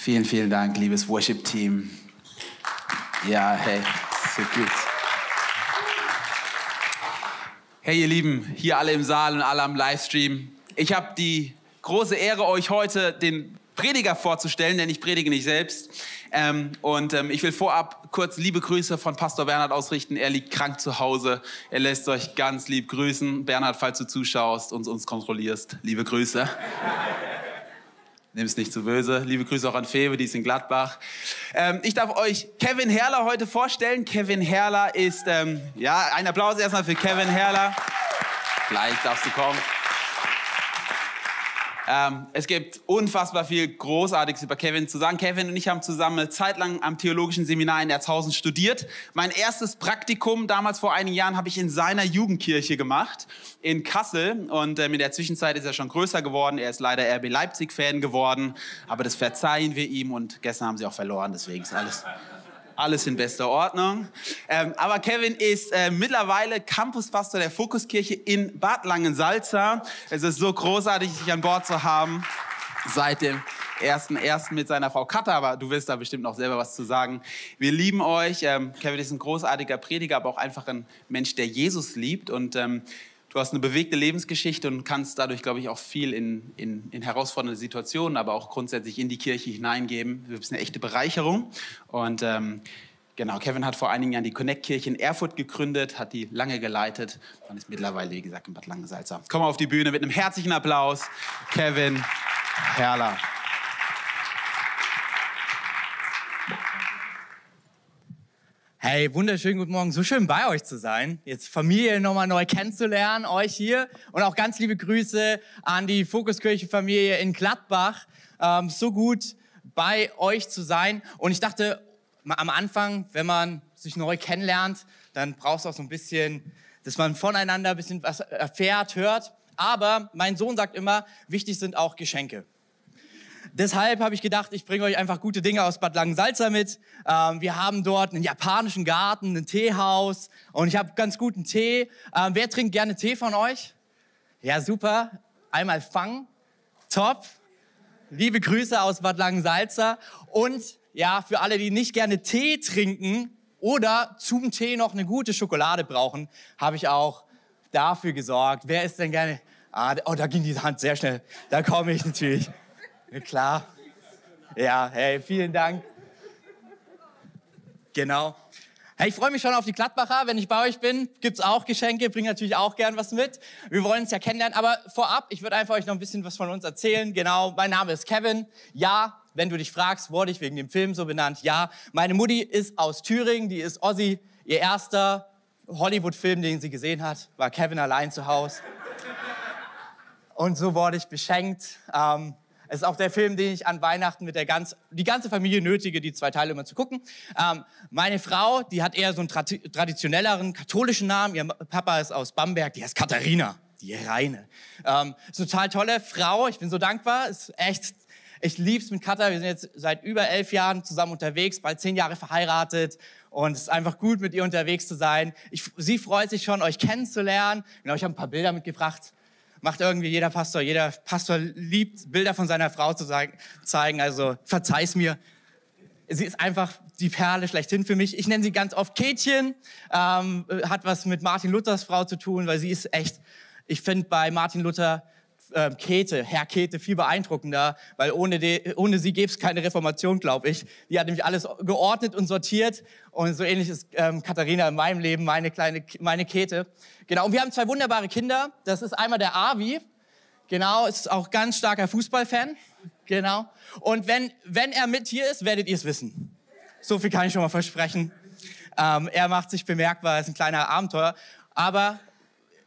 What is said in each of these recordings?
Vielen, vielen Dank, liebes Worship-Team. Ja, hey, so gut. Hey, ihr Lieben, hier alle im Saal und alle am Livestream. Ich habe die große Ehre, euch heute den Prediger vorzustellen, denn ich predige nicht selbst. Ähm, und ähm, ich will vorab kurz liebe Grüße von Pastor Bernhard ausrichten. Er liegt krank zu Hause. Er lässt euch ganz lieb grüßen. Bernhard, falls du zuschaust und uns kontrollierst, liebe Grüße. Nimm es nicht zu böse. Liebe Grüße auch an Febe, die ist in Gladbach. Ähm, ich darf euch Kevin Herrler heute vorstellen. Kevin Herrler ist, ähm, ja, ein Applaus erstmal für Kevin Herrler. Gleich darfst du kommen. Ähm, es gibt unfassbar viel Großartiges über Kevin zu sagen. Kevin und ich haben zusammen eine Zeit lang am Theologischen Seminar in Erzhausen studiert. Mein erstes Praktikum damals vor einigen Jahren habe ich in seiner Jugendkirche gemacht in Kassel und ähm, in der Zwischenzeit ist er schon größer geworden. Er ist leider RB Leipzig-Fan geworden, aber das verzeihen wir ihm und gestern haben sie auch verloren, deswegen ist alles alles in bester Ordnung. Ähm, aber Kevin ist äh, mittlerweile Campuspastor der Fokuskirche in Bad Langensalza. Es ist so großartig, dich an Bord zu haben seit dem ersten, ersten mit seiner Frau Katha, aber du wirst da bestimmt noch selber was zu sagen. Wir lieben euch. Ähm, Kevin ist ein großartiger Prediger, aber auch einfach ein Mensch, der Jesus liebt und ähm, Du hast eine bewegte Lebensgeschichte und kannst dadurch, glaube ich, auch viel in, in, in, herausfordernde Situationen, aber auch grundsätzlich in die Kirche hineingeben. Du bist eine echte Bereicherung. Und ähm, genau, Kevin hat vor einigen Jahren die Connect-Kirche in Erfurt gegründet, hat die lange geleitet und ist mittlerweile, wie gesagt, in Bad Langensalza. Komm auf die Bühne mit einem herzlichen Applaus, Kevin Herrler. Hey, wunderschönen guten Morgen. So schön bei euch zu sein. Jetzt Familie nochmal neu kennenzulernen, euch hier. Und auch ganz liebe Grüße an die Fokuskirche-Familie in Gladbach. Ähm, so gut bei euch zu sein. Und ich dachte, am Anfang, wenn man sich neu kennenlernt, dann braucht es auch so ein bisschen, dass man voneinander ein bisschen was erfährt, hört. Aber mein Sohn sagt immer, wichtig sind auch Geschenke. Deshalb habe ich gedacht, ich bringe euch einfach gute Dinge aus Bad Langensalza mit. Ähm, wir haben dort einen japanischen Garten, ein Teehaus und ich habe ganz guten Tee. Ähm, wer trinkt gerne Tee von euch? Ja, super. Einmal Fang. Top. Liebe Grüße aus Bad Langensalza. Und ja, für alle, die nicht gerne Tee trinken oder zum Tee noch eine gute Schokolade brauchen, habe ich auch dafür gesorgt. Wer ist denn gerne? Ah, oh, da ging die Hand sehr schnell. Da komme ich natürlich. Ja, klar. Ja, hey, vielen Dank. Genau. Hey, ich freue mich schon auf die Gladbacher. Wenn ich bei euch bin, gibt's auch Geschenke, bringe natürlich auch gern was mit. Wir wollen uns ja kennenlernen, aber vorab, ich würde einfach euch noch ein bisschen was von uns erzählen. Genau, mein Name ist Kevin. Ja, wenn du dich fragst, wurde ich wegen dem Film so benannt? Ja, meine Mutti ist aus Thüringen, die ist Ossi. Ihr erster Hollywood-Film, den sie gesehen hat, war Kevin allein zu Hause. Und so wurde ich beschenkt. Ähm, es ist auch der Film, den ich an Weihnachten mit der ganz, die ganze Familie nötige, die zwei Teile immer zu gucken. Ähm, meine Frau, die hat eher so einen tra traditionelleren katholischen Namen. Ihr Papa ist aus Bamberg, die heißt Katharina, die Reine. Ähm, total tolle Frau, ich bin so dankbar. Ist echt, ich lieb's mit Katha. Wir sind jetzt seit über elf Jahren zusammen unterwegs, bald zehn Jahre verheiratet. Und es ist einfach gut, mit ihr unterwegs zu sein. Ich, sie freut sich schon, euch kennenzulernen. Genau, ich habe ein paar Bilder mitgebracht macht irgendwie jeder Pastor. Jeder Pastor liebt, Bilder von seiner Frau zu zeigen. Also verzeih's mir. Sie ist einfach die Perle schlechthin für mich. Ich nenne sie ganz oft Kätchen. Ähm, hat was mit Martin Luthers Frau zu tun, weil sie ist echt, ich finde bei Martin Luther äh, Käthe, Herr Käthe, viel beeindruckender, weil ohne, die, ohne sie gäbe es keine Reformation, glaube ich. Die hat nämlich alles geordnet und sortiert und so ähnlich ist ähm, Katharina in meinem Leben, meine kleine, meine Käthe. Genau, und wir haben zwei wunderbare Kinder. Das ist einmal der Avi, genau, ist auch ganz starker Fußballfan, genau. Und wenn, wenn er mit hier ist, werdet ihr es wissen. So viel kann ich schon mal versprechen. Ähm, er macht sich bemerkbar, ist ein kleiner Abenteuer. Aber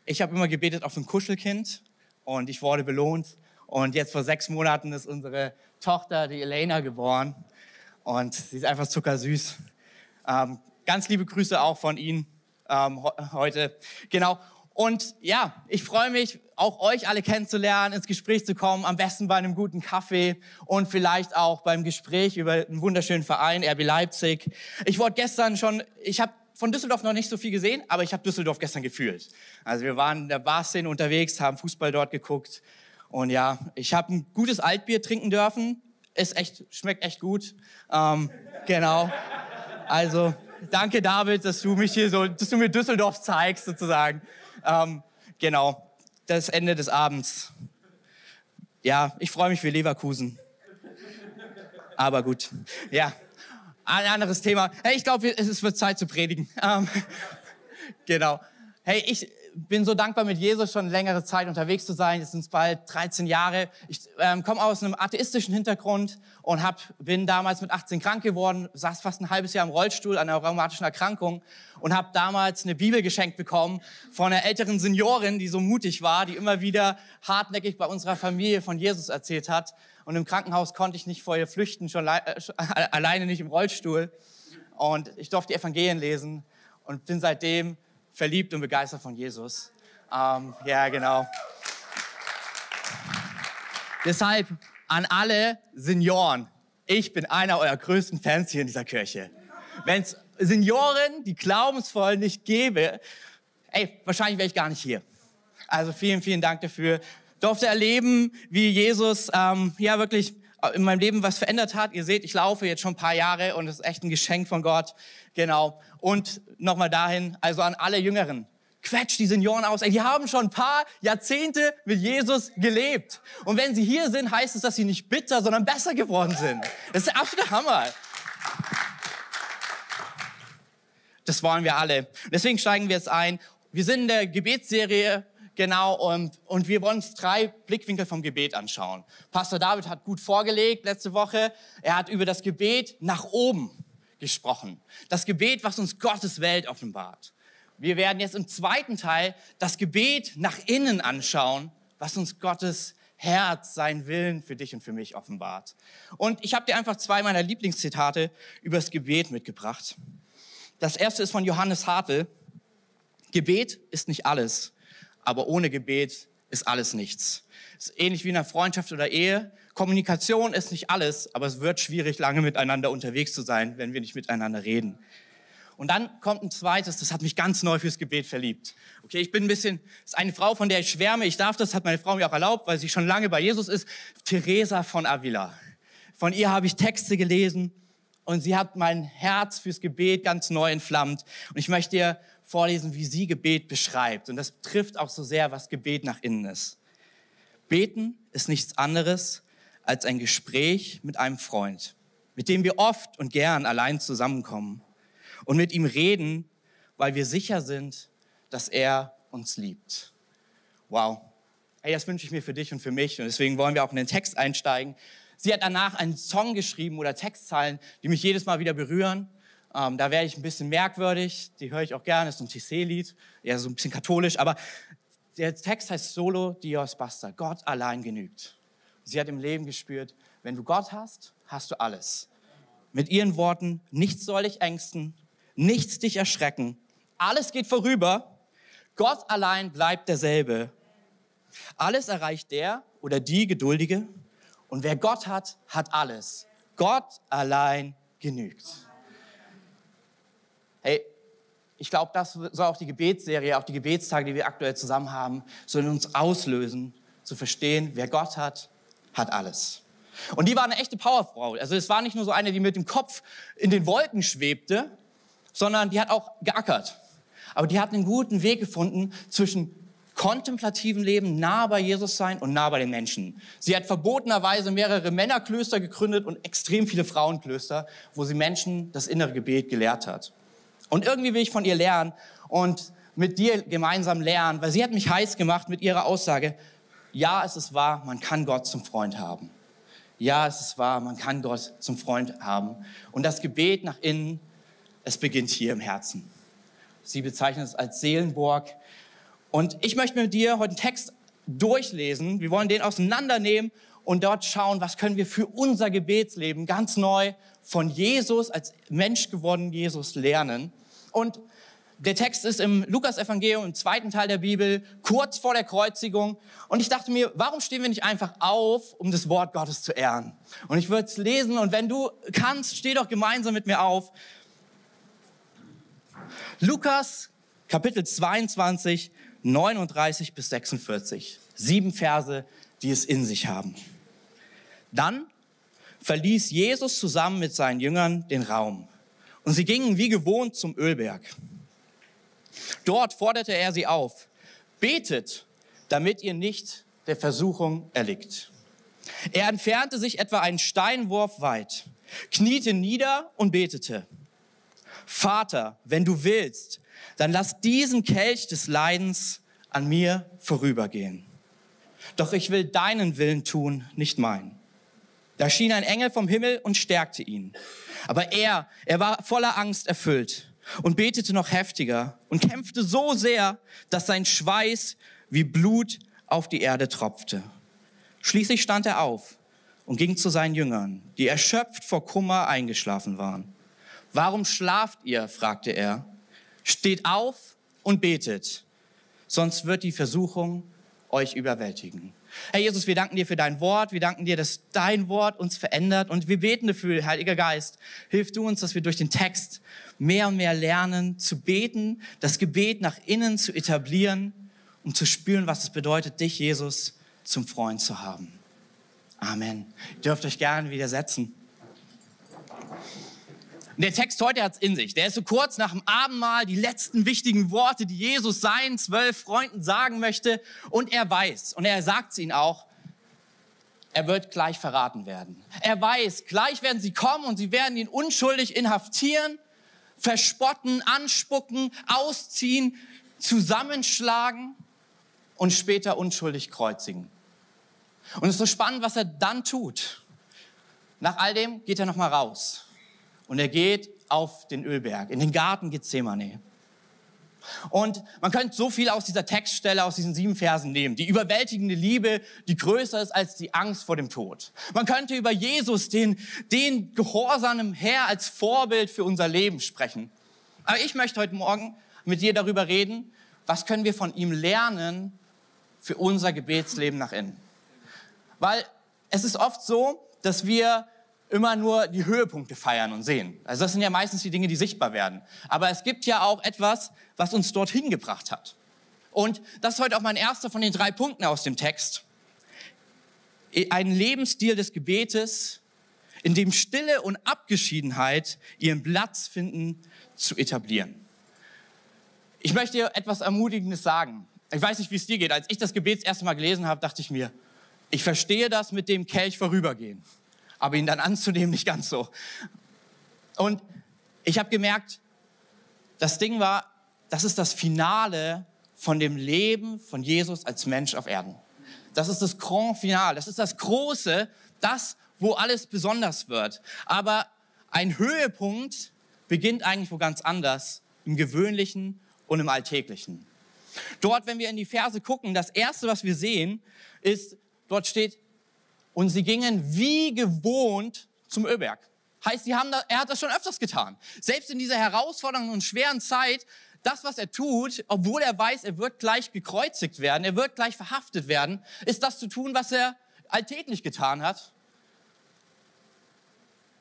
ich habe immer gebetet auf ein Kuschelkind und ich wurde belohnt. Und jetzt vor sechs Monaten ist unsere Tochter, die Elena, geboren. Und sie ist einfach zuckersüß. Ähm, ganz liebe Grüße auch von Ihnen ähm, heute. Genau. Und ja, ich freue mich, auch euch alle kennenzulernen, ins Gespräch zu kommen, am besten bei einem guten Kaffee und vielleicht auch beim Gespräch über einen wunderschönen Verein, RB Leipzig. Ich wurde gestern schon, ich habe von Düsseldorf noch nicht so viel gesehen, aber ich habe Düsseldorf gestern gefühlt. Also wir waren in der Barszene unterwegs, haben Fußball dort geguckt. Und ja, ich habe ein gutes Altbier trinken dürfen. ist echt, schmeckt echt gut. Ähm, genau. Also, danke David, dass du mich hier so, dass du mir Düsseldorf zeigst sozusagen. Ähm, genau. Das Ende des Abends. Ja, ich freue mich für Leverkusen. Aber gut. Ja. Ein anderes Thema. Hey, ich glaube, es wird Zeit zu predigen. Ähm, genau. Hey, ich bin so dankbar, mit Jesus schon längere Zeit unterwegs zu sein. Es sind bald 13 Jahre. Ich ähm, komme aus einem atheistischen Hintergrund und hab, bin damals mit 18 krank geworden, saß fast ein halbes Jahr im Rollstuhl an einer rheumatischen Erkrankung und habe damals eine Bibel geschenkt bekommen von einer älteren Seniorin, die so mutig war, die immer wieder hartnäckig bei unserer Familie von Jesus erzählt hat. Und im Krankenhaus konnte ich nicht vor ihr flüchten, schon äh, alleine nicht im Rollstuhl. Und ich durfte die Evangelien lesen und bin seitdem verliebt und begeistert von Jesus. Ähm, ja, genau. Deshalb an alle Senioren, ich bin einer eurer größten Fans hier in dieser Kirche. Wenn es Senioren, die glaubensvoll nicht gäbe, ey, wahrscheinlich wäre ich gar nicht hier. Also vielen, vielen Dank dafür. Durfte erleben, wie Jesus ähm, ja wirklich in meinem Leben was verändert hat. Ihr seht, ich laufe jetzt schon ein paar Jahre und es ist echt ein Geschenk von Gott. Genau. Und nochmal dahin, also an alle Jüngeren. Quetscht die Senioren aus. Ey, die haben schon ein paar Jahrzehnte mit Jesus gelebt. Und wenn sie hier sind, heißt es, dass sie nicht bitter, sondern besser geworden sind. Das ist der absolute Hammer. Das wollen wir alle. Deswegen steigen wir jetzt ein. Wir sind in der Gebetsserie Genau, und, und wir wollen uns drei Blickwinkel vom Gebet anschauen. Pastor David hat gut vorgelegt letzte Woche. Er hat über das Gebet nach oben gesprochen. Das Gebet, was uns Gottes Welt offenbart. Wir werden jetzt im zweiten Teil das Gebet nach innen anschauen, was uns Gottes Herz, sein Willen für dich und für mich offenbart. Und ich habe dir einfach zwei meiner Lieblingszitate über das Gebet mitgebracht. Das erste ist von Johannes Hartl. Gebet ist nicht alles, aber ohne Gebet ist alles nichts. Es ist ähnlich wie in einer Freundschaft oder Ehe. Kommunikation ist nicht alles, aber es wird schwierig, lange miteinander unterwegs zu sein, wenn wir nicht miteinander reden. Und dann kommt ein zweites, das hat mich ganz neu fürs Gebet verliebt. Okay, ich bin ein bisschen, ist eine Frau, von der ich schwärme. Ich darf das, hat meine Frau mir auch erlaubt, weil sie schon lange bei Jesus ist. Teresa von Avila. Von ihr habe ich Texte gelesen und sie hat mein Herz fürs Gebet ganz neu entflammt. Und ich möchte dir vorlesen, wie sie Gebet beschreibt. Und das trifft auch so sehr, was Gebet nach innen ist. Beten ist nichts anderes als ein Gespräch mit einem Freund, mit dem wir oft und gern allein zusammenkommen und mit ihm reden, weil wir sicher sind, dass er uns liebt. Wow. Hey, das wünsche ich mir für dich und für mich und deswegen wollen wir auch in den Text einsteigen. Sie hat danach einen Song geschrieben oder Textzeilen, die mich jedes Mal wieder berühren. Ähm, da werde ich ein bisschen merkwürdig, die höre ich auch gerne, ist so ein TC-Lied, eher so ein bisschen katholisch, aber der Text heißt Solo Dios Basta, Gott allein genügt. Sie hat im Leben gespürt, wenn du Gott hast, hast du alles. Mit ihren Worten, nichts soll dich ängsten, nichts dich erschrecken, alles geht vorüber, Gott allein bleibt derselbe. Alles erreicht der oder die Geduldige und wer Gott hat, hat alles. Gott allein genügt. Hey, ich glaube, das soll auch die Gebetsserie, auch die Gebetstage, die wir aktuell zusammen haben, sollen uns auslösen, zu verstehen, wer Gott hat, hat alles. Und die war eine echte Powerfrau. Also es war nicht nur so eine, die mit dem Kopf in den Wolken schwebte, sondern die hat auch geackert. Aber die hat einen guten Weg gefunden zwischen kontemplativen Leben, nah bei Jesus sein und nah bei den Menschen. Sie hat verbotenerweise mehrere Männerklöster gegründet und extrem viele Frauenklöster, wo sie Menschen das innere Gebet gelehrt hat. Und irgendwie will ich von ihr lernen und mit dir gemeinsam lernen, weil sie hat mich heiß gemacht mit ihrer Aussage, ja, es ist wahr, man kann Gott zum Freund haben. Ja, es ist wahr, man kann Gott zum Freund haben. Und das Gebet nach innen, es beginnt hier im Herzen. Sie bezeichnet es als Seelenburg. Und ich möchte mit dir heute einen Text durchlesen. Wir wollen den auseinandernehmen und dort schauen, was können wir für unser Gebetsleben ganz neu von Jesus als Mensch geworden Jesus lernen. Und der Text ist im Lukas-Evangelium, im zweiten Teil der Bibel, kurz vor der Kreuzigung. Und ich dachte mir, warum stehen wir nicht einfach auf, um das Wort Gottes zu ehren? Und ich würde es lesen und wenn du kannst, steh doch gemeinsam mit mir auf. Lukas, Kapitel 22, 39 bis 46. Sieben Verse, die es in sich haben. Dann verließ Jesus zusammen mit seinen Jüngern den Raum. Und sie gingen wie gewohnt zum Ölberg. Dort forderte er sie auf, betet, damit ihr nicht der Versuchung erlickt. Er entfernte sich etwa einen Steinwurf weit, kniete nieder und betete. Vater, wenn du willst, dann lass diesen Kelch des Leidens an mir vorübergehen. Doch ich will deinen Willen tun, nicht meinen. Da schien ein Engel vom Himmel und stärkte ihn. Aber er, er war voller Angst erfüllt und betete noch heftiger und kämpfte so sehr, dass sein Schweiß wie Blut auf die Erde tropfte. Schließlich stand er auf und ging zu seinen Jüngern, die erschöpft vor Kummer eingeschlafen waren. Warum schlaft ihr? fragte er. Steht auf und betet, sonst wird die Versuchung euch überwältigen. Herr Jesus, wir danken dir für dein Wort. Wir danken dir, dass dein Wort uns verändert. Und wir beten dafür, Heiliger Geist, hilf du uns, dass wir durch den Text mehr und mehr lernen zu beten, das Gebet nach innen zu etablieren, um zu spüren, was es bedeutet, dich, Jesus, zum Freund zu haben. Amen. Ihr dürft euch gerne widersetzen. Der Text heute hat es in sich. Der ist so kurz nach dem Abendmahl, die letzten wichtigen Worte, die Jesus seinen zwölf Freunden sagen möchte. Und er weiß, und er sagt es ihnen auch, er wird gleich verraten werden. Er weiß, gleich werden sie kommen und sie werden ihn unschuldig inhaftieren, verspotten, anspucken, ausziehen, zusammenschlagen und später unschuldig kreuzigen. Und es ist so spannend, was er dann tut. Nach all dem geht er nochmal raus und er geht auf den Ölberg, in den Garten Gethsemane. Und man könnte so viel aus dieser Textstelle, aus diesen sieben Versen nehmen. Die überwältigende Liebe, die größer ist als die Angst vor dem Tod. Man könnte über Jesus, den, den gehorsamen Herr, als Vorbild für unser Leben sprechen. Aber ich möchte heute Morgen mit dir darüber reden, was können wir von ihm lernen für unser Gebetsleben nach innen. Weil es ist oft so, dass wir immer nur die Höhepunkte feiern und sehen. Also das sind ja meistens die Dinge, die sichtbar werden. Aber es gibt ja auch etwas, was uns dorthin gebracht hat. Und das ist heute auch mein erster von den drei Punkten aus dem Text. Ein Lebensstil des Gebetes, in dem Stille und Abgeschiedenheit ihren Platz finden, zu etablieren. Ich möchte dir etwas Ermutigendes sagen. Ich weiß nicht, wie es dir geht. Als ich das Gebet das erste Mal gelesen habe, dachte ich mir, ich verstehe das mit dem Kelch vorübergehen aber ihn dann anzunehmen nicht ganz so. Und ich habe gemerkt, das Ding war, das ist das Finale von dem Leben von Jesus als Mensch auf Erden. Das ist das Grand Final, das ist das Große, das, wo alles besonders wird. Aber ein Höhepunkt beginnt eigentlich wo ganz anders, im Gewöhnlichen und im Alltäglichen. Dort, wenn wir in die Verse gucken, das Erste, was wir sehen, ist, dort steht, und sie gingen wie gewohnt zum Ölberg. Heißt, sie haben da, er hat das schon öfters getan. Selbst in dieser herausfordernden und schweren Zeit, das, was er tut, obwohl er weiß, er wird gleich gekreuzigt werden, er wird gleich verhaftet werden, ist das zu tun, was er alltäglich getan hat.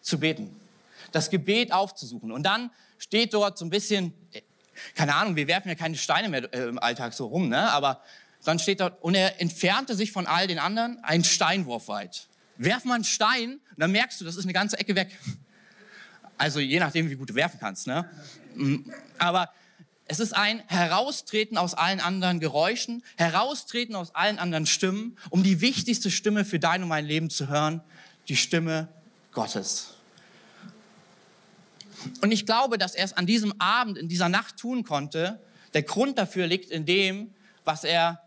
Zu beten. Das Gebet aufzusuchen. Und dann steht dort so ein bisschen, keine Ahnung, wir werfen ja keine Steine mehr äh, im Alltag so rum, ne? aber dann steht dort, und er entfernte sich von all den anderen einen Steinwurf weit. Werf mal einen Stein, dann merkst du, das ist eine ganze Ecke weg. Also je nachdem, wie gut du werfen kannst. Ne? Mm, aber es ist ein Heraustreten aus allen anderen Geräuschen, Heraustreten aus allen anderen Stimmen, um die wichtigste Stimme für dein und mein Leben zu hören, die Stimme Gottes. Und ich glaube, dass er es an diesem Abend, in dieser Nacht tun konnte. Der Grund dafür liegt in dem, was er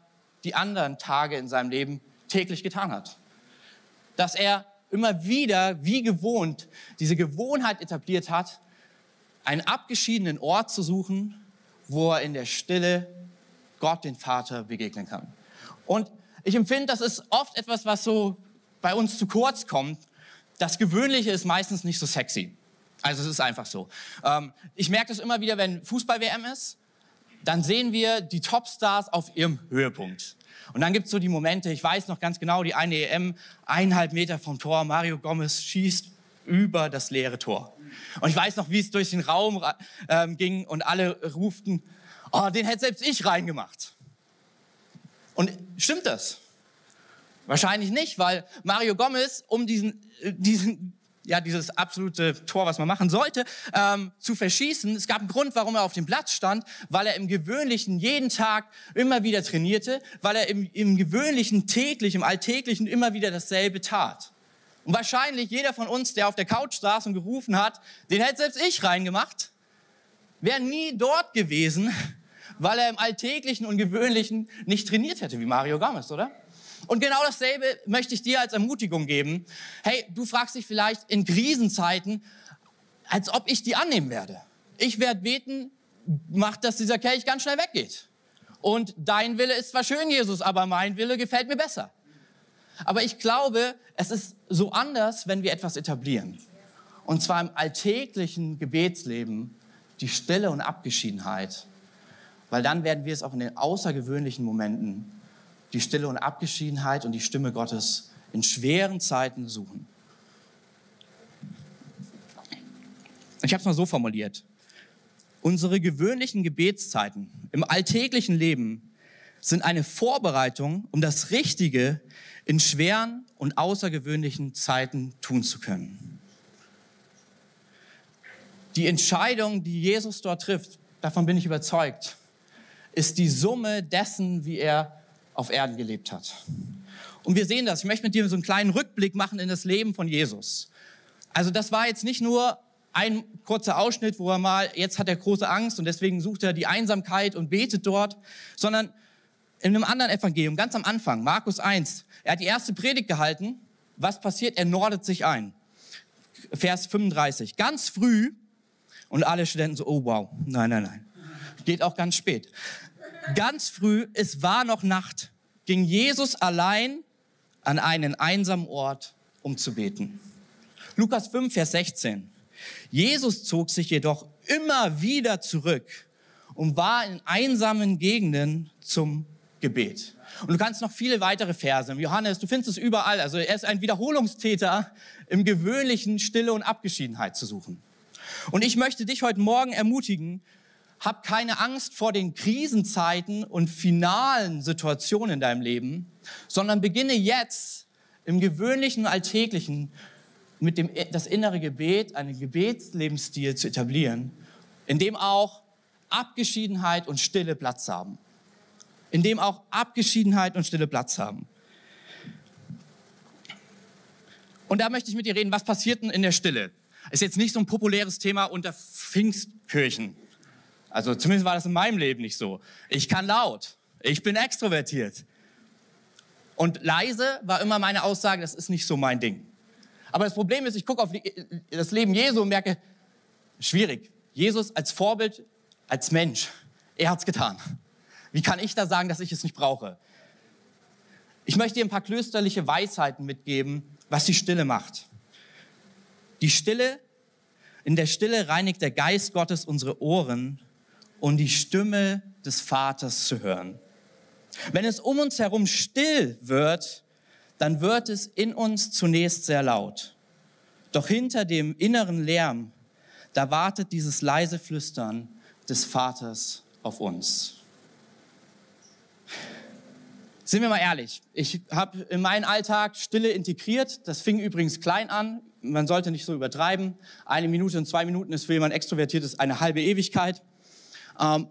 die anderen Tage in seinem Leben täglich getan hat. Dass er immer wieder, wie gewohnt, diese Gewohnheit etabliert hat, einen abgeschiedenen Ort zu suchen, wo er in der Stille Gott, den Vater, begegnen kann. Und ich empfinde, das ist oft etwas, was so bei uns zu kurz kommt. Das Gewöhnliche ist meistens nicht so sexy. Also es ist einfach so. Ähm, ich merke das immer wieder, wenn Fußball-WM ist dann sehen wir die Topstars auf ihrem Höhepunkt. Und dann gibt's so die Momente, ich weiß noch ganz genau, die eine EM, eineinhalb Meter vom Tor, Mario Gomez schießt über das leere Tor. Und ich weiß noch, wie es durch den Raum ähm, ging und alle ruften, oh, den hätte selbst ich reingemacht. Und stimmt das? Wahrscheinlich nicht, weil Mario Gomez, um diesen, äh, diesen ja, dieses absolute Tor, was man machen sollte, ähm, zu verschießen. Es gab einen Grund, warum er auf dem Platz stand, weil er im Gewöhnlichen jeden Tag immer wieder trainierte, weil er im, im Gewöhnlichen täglich, im Alltäglichen immer wieder dasselbe tat. Und wahrscheinlich jeder von uns, der auf der Couch saß und gerufen hat, den hätte selbst ich reingemacht, wäre nie dort gewesen, weil er im Alltäglichen und Gewöhnlichen nicht trainiert hätte, wie Mario Gomez, oder? Und genau dasselbe möchte ich dir als Ermutigung geben. Hey, du fragst dich vielleicht in Krisenzeiten, als ob ich die annehmen werde. Ich werde beten, mach, dass dieser Kelch ganz schnell weggeht. Und dein Wille ist zwar schön, Jesus, aber mein Wille gefällt mir besser. Aber ich glaube, es ist so anders, wenn wir etwas etablieren. Und zwar im alltäglichen Gebetsleben die Stille und Abgeschiedenheit. Weil dann werden wir es auch in den außergewöhnlichen Momenten die Stille und Abgeschiedenheit und die Stimme Gottes in schweren Zeiten suchen. Ich habe es mal so formuliert. Unsere gewöhnlichen Gebetszeiten im alltäglichen Leben sind eine Vorbereitung, um das Richtige in schweren und außergewöhnlichen Zeiten tun zu können. Die Entscheidung, die Jesus dort trifft, davon bin ich überzeugt, ist die Summe dessen, wie er auf Erden gelebt hat. Und wir sehen das. Ich möchte mit dir so einen kleinen Rückblick machen in das Leben von Jesus. Also das war jetzt nicht nur ein kurzer Ausschnitt, wo er mal, jetzt hat er große Angst und deswegen sucht er die Einsamkeit und betet dort, sondern in einem anderen Evangelium, ganz am Anfang, Markus 1, er hat die erste Predigt gehalten. Was passiert? Er nordet sich ein. Vers 35. Ganz früh, und alle Studenten so, oh wow, nein, nein, nein. Geht auch ganz spät. Ganz früh, es war noch Nacht, ging Jesus allein an einen einsamen Ort, um zu beten. Lukas 5, Vers 16. Jesus zog sich jedoch immer wieder zurück und war in einsamen Gegenden zum Gebet. Und du kannst noch viele weitere Verse. Johannes, du findest es überall. Also er ist ein Wiederholungstäter im gewöhnlichen Stille und Abgeschiedenheit zu suchen. Und ich möchte dich heute Morgen ermutigen, hab keine Angst vor den Krisenzeiten und finalen Situationen in deinem Leben, sondern beginne jetzt im gewöhnlichen, alltäglichen mit dem das innere Gebet, einen Gebetslebensstil zu etablieren, in dem auch Abgeschiedenheit und Stille Platz haben. In dem auch Abgeschiedenheit und Stille Platz haben. Und da möchte ich mit dir reden, was passiert denn in der Stille? Ist jetzt nicht so ein populäres Thema unter Pfingstkirchen. Also zumindest war das in meinem Leben nicht so. Ich kann laut. Ich bin extrovertiert. Und leise war immer meine Aussage, das ist nicht so mein Ding. Aber das Problem ist, ich gucke auf das Leben Jesu und merke, schwierig. Jesus als Vorbild, als Mensch, er hat's getan. Wie kann ich da sagen, dass ich es nicht brauche? Ich möchte dir ein paar klösterliche Weisheiten mitgeben, was die Stille macht. Die Stille, in der Stille reinigt der Geist Gottes unsere Ohren und die Stimme des Vaters zu hören. Wenn es um uns herum still wird, dann wird es in uns zunächst sehr laut. Doch hinter dem inneren Lärm, da wartet dieses leise Flüstern des Vaters auf uns. Sind wir mal ehrlich, ich habe in meinen Alltag Stille integriert. Das fing übrigens klein an. Man sollte nicht so übertreiben. Eine Minute und zwei Minuten ist für jemanden extrovertiert ist eine halbe Ewigkeit. Ähm,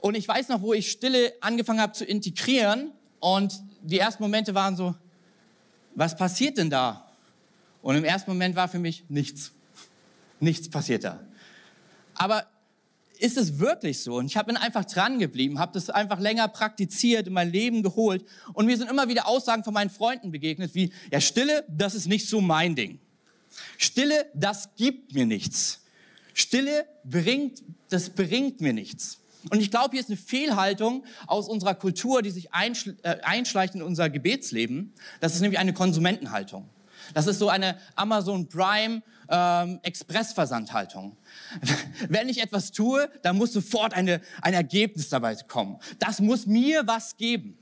und ich weiß noch, wo ich Stille angefangen habe zu integrieren. Und die ersten Momente waren so, was passiert denn da? Und im ersten Moment war für mich nichts. Nichts passiert da. Aber ist es wirklich so? Und ich bin einfach dran geblieben, habe das einfach länger praktiziert, in mein Leben geholt. Und mir sind immer wieder Aussagen von meinen Freunden begegnet, wie, ja, Stille, das ist nicht so mein Ding. Stille, das gibt mir nichts. Stille bringt, das bringt mir nichts. Und ich glaube, hier ist eine Fehlhaltung aus unserer Kultur, die sich äh, einschleicht in unser Gebetsleben. Das ist nämlich eine Konsumentenhaltung. Das ist so eine Amazon Prime ähm, Expressversandhaltung. Wenn ich etwas tue, dann muss sofort eine, ein Ergebnis dabei kommen. Das muss mir was geben.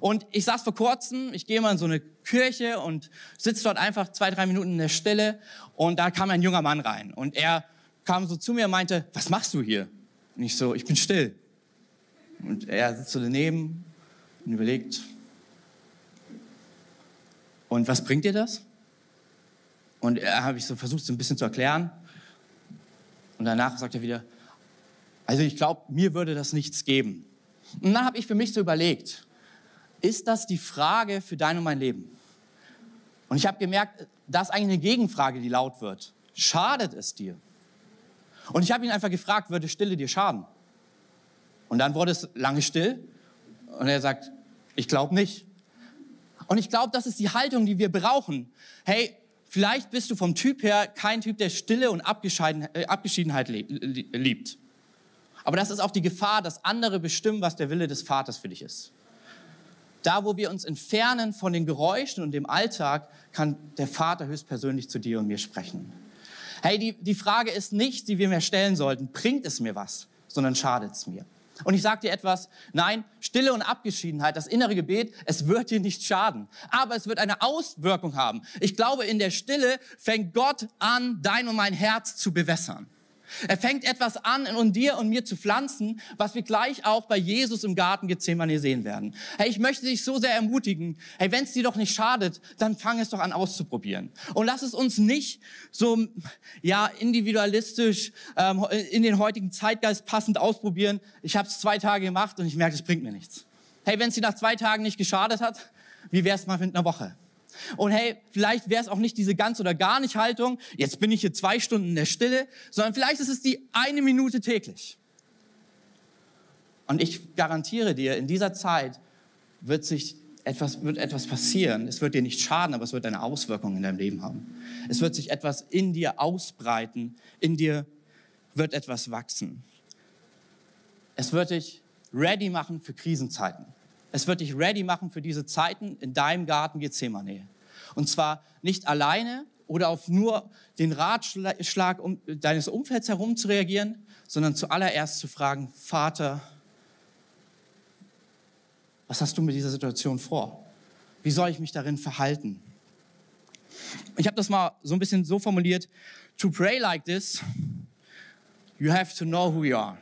Und ich saß vor kurzem, ich gehe mal in so eine Kirche und sitze dort einfach zwei, drei Minuten in der Stille und da kam ein junger Mann rein und er kam so zu mir und meinte, was machst du hier? Und ich so, ich bin still. Und er sitzt so daneben und überlegt, Und was bringt dir das? Und er habe ich so versucht, es ein bisschen zu erklären. Und danach sagt er wieder, also ich glaube, mir würde das nichts geben. Und dann habe ich für mich so überlegt, ist das die Frage für dein und mein Leben? Und ich habe gemerkt, da ist eigentlich eine Gegenfrage, die laut wird. Schadet es dir? Und ich habe ihn einfach gefragt, würde Stille dir schaden? Und dann wurde es lange still und er sagt, ich glaube nicht. Und ich glaube, das ist die Haltung, die wir brauchen. Hey, vielleicht bist du vom Typ her kein Typ, der Stille und äh, Abgeschiedenheit liebt. Aber das ist auch die Gefahr, dass andere bestimmen, was der Wille des Vaters für dich ist. Da, wo wir uns entfernen von den Geräuschen und dem Alltag, kann der Vater höchstpersönlich zu dir und mir sprechen. Hey, die, die Frage ist nicht, die wir mir stellen sollten, bringt es mir was, sondern schadet es mir. Und ich sage dir etwas, nein, Stille und Abgeschiedenheit, das innere Gebet, es wird dir nicht schaden, aber es wird eine Auswirkung haben. Ich glaube, in der Stille fängt Gott an, dein und mein Herz zu bewässern. Er fängt etwas an, in dir und mir zu pflanzen, was wir gleich auch bei Jesus im Garten Gethsemane sehen werden. Hey, ich möchte dich so sehr ermutigen. Hey, wenn es dir doch nicht schadet, dann fang es doch an auszuprobieren. Und lass es uns nicht so, ja, individualistisch ähm, in den heutigen Zeitgeist passend ausprobieren. Ich habe es zwei Tage gemacht und ich merke, es bringt mir nichts. Hey, wenn es dir nach zwei Tagen nicht geschadet hat, wie wär's mal mit einer Woche? Und hey, vielleicht wäre es auch nicht diese ganz oder gar nicht Haltung, jetzt bin ich hier zwei Stunden in der Stille, sondern vielleicht ist es die eine Minute täglich. Und ich garantiere dir, in dieser Zeit wird sich etwas, wird etwas passieren. Es wird dir nicht schaden, aber es wird eine Auswirkung in deinem Leben haben. Es wird sich etwas in dir ausbreiten, in dir wird etwas wachsen. Es wird dich ready machen für Krisenzeiten. Es wird dich ready machen für diese Zeiten in deinem Garten Gethsemane. Und zwar nicht alleine oder auf nur den Ratschlag deines Umfelds herum zu reagieren, sondern zuallererst zu fragen, Vater, was hast du mit dieser Situation vor? Wie soll ich mich darin verhalten? Ich habe das mal so ein bisschen so formuliert, to pray like this, you have to know who you are.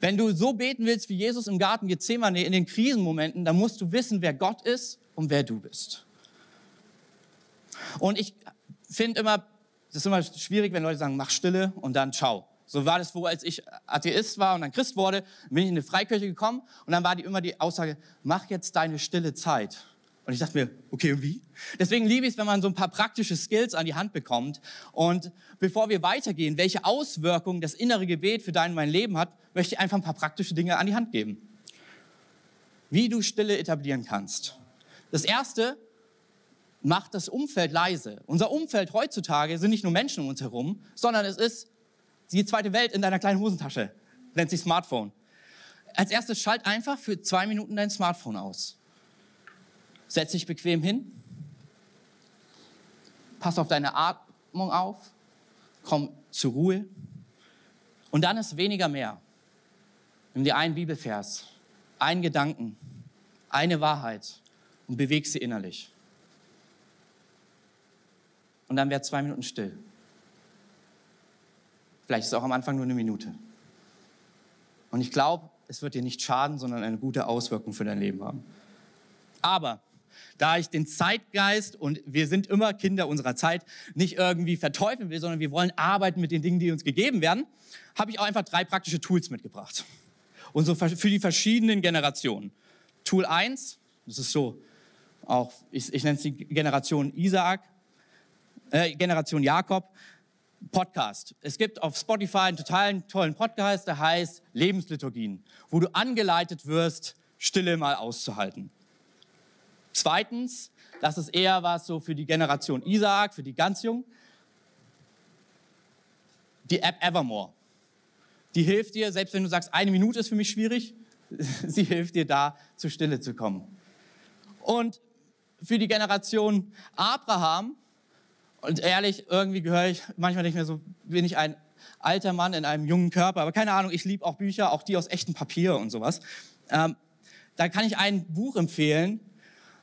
Wenn du so beten willst wie Jesus im Garten Gethsemane in den Krisenmomenten, dann musst du wissen, wer Gott ist und wer du bist. Und ich finde immer, das ist immer schwierig, wenn Leute sagen, mach Stille und dann ciao. So war das wohl, als ich Atheist war und dann Christ wurde, bin ich in eine Freikirche gekommen und dann war die immer die Aussage, mach jetzt deine stille Zeit. Und ich dachte mir, okay, und wie? Deswegen liebe ich es, wenn man so ein paar praktische Skills an die Hand bekommt. Und bevor wir weitergehen, welche Auswirkungen das innere Gebet für dein und mein Leben hat, möchte ich einfach ein paar praktische Dinge an die Hand geben. Wie du Stille etablieren kannst. Das erste, mach das Umfeld leise. Unser Umfeld heutzutage sind nicht nur Menschen um uns herum, sondern es ist die zweite Welt in deiner kleinen Hosentasche. Nennt sich Smartphone. Als erstes schalt einfach für zwei Minuten dein Smartphone aus. Setz dich bequem hin. Pass auf deine Atmung auf. Komm zur Ruhe. Und dann ist weniger mehr. Nimm dir einen Bibelvers, einen Gedanken, eine Wahrheit und beweg sie innerlich. Und dann werd zwei Minuten still. Vielleicht ist es auch am Anfang nur eine Minute. Und ich glaube, es wird dir nicht schaden, sondern eine gute Auswirkung für dein Leben haben. Aber da ich den Zeitgeist und wir sind immer Kinder unserer Zeit nicht irgendwie verteufeln will, sondern wir wollen arbeiten mit den Dingen, die uns gegeben werden, habe ich auch einfach drei praktische Tools mitgebracht. Und so für die verschiedenen Generationen. Tool 1, das ist so, auch ich, ich nenne es die Generation Isaac, äh, Generation Jakob, Podcast. Es gibt auf Spotify einen totalen tollen Podcast, der heißt Lebensliturgien, wo du angeleitet wirst, Stille mal auszuhalten. Zweitens, das ist eher was so für die Generation Isaac, für die ganz Jungen. Die App Evermore. Die hilft dir, selbst wenn du sagst, eine Minute ist für mich schwierig, sie hilft dir da zur Stille zu kommen. Und für die Generation Abraham, und ehrlich, irgendwie gehöre ich manchmal nicht mehr so, ich ein alter Mann in einem jungen Körper, aber keine Ahnung, ich liebe auch Bücher, auch die aus echtem Papier und sowas. Ähm, da kann ich ein Buch empfehlen,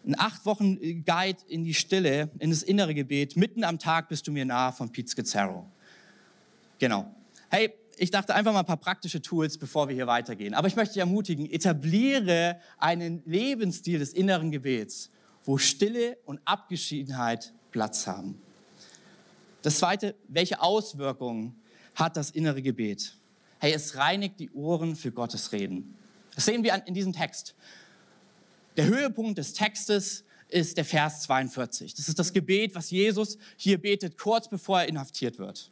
ein acht Wochen Guide in die Stille, in das innere Gebet. Mitten am Tag bist du mir nah von Pete Scazzaro. Genau. Hey, ich dachte einfach mal ein paar praktische Tools, bevor wir hier weitergehen. Aber ich möchte dich ermutigen, etabliere einen Lebensstil des inneren Gebets wo Stille und Abgeschiedenheit Platz haben. Das zweite, welche Auswirkungen hat das innere Gebet? Hey, es reinigt die Ohren für Gottes Reden. Das sehen wir in diesem Text. Der Höhepunkt des Textes ist der Vers 42. Das ist das Gebet, was Jesus hier betet, kurz bevor er inhaftiert wird.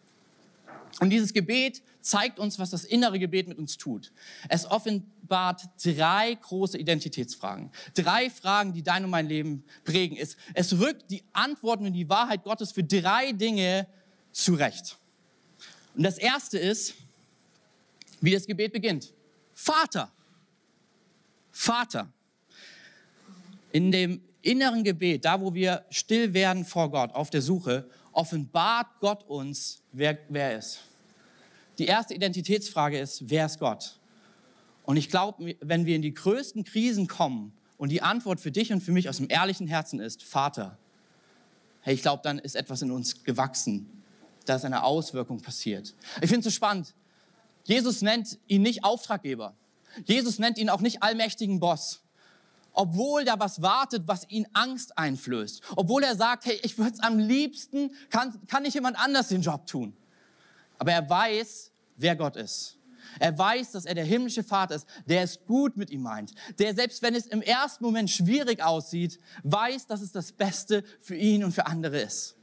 Und dieses Gebet zeigt uns, was das innere Gebet mit uns tut. Es offenbart drei große Identitätsfragen. Drei Fragen, die dein und mein Leben prägen. Es, es rückt die Antworten und die Wahrheit Gottes für drei Dinge zurecht. Und das erste ist, wie das Gebet beginnt. Vater. Vater. In dem inneren Gebet, da wo wir still werden vor Gott, auf der Suche, offenbart Gott uns, wer, wer er ist. Die erste Identitätsfrage ist, wer ist Gott? Und ich glaube, wenn wir in die größten Krisen kommen und die Antwort für dich und für mich aus dem ehrlichen Herzen ist, Vater, hey, ich glaube, dann ist etwas in uns gewachsen, da ist eine Auswirkung passiert. Ich finde es so spannend. Jesus nennt ihn nicht Auftraggeber. Jesus nennt ihn auch nicht allmächtigen Boss obwohl da was wartet, was ihn Angst einflößt. Obwohl er sagt, hey, ich würde es am liebsten, kann, kann nicht jemand anders den Job tun. Aber er weiß, wer Gott ist. Er weiß, dass er der himmlische Vater ist, der es gut mit ihm meint, der selbst wenn es im ersten Moment schwierig aussieht, weiß, dass es das Beste für ihn und für andere ist.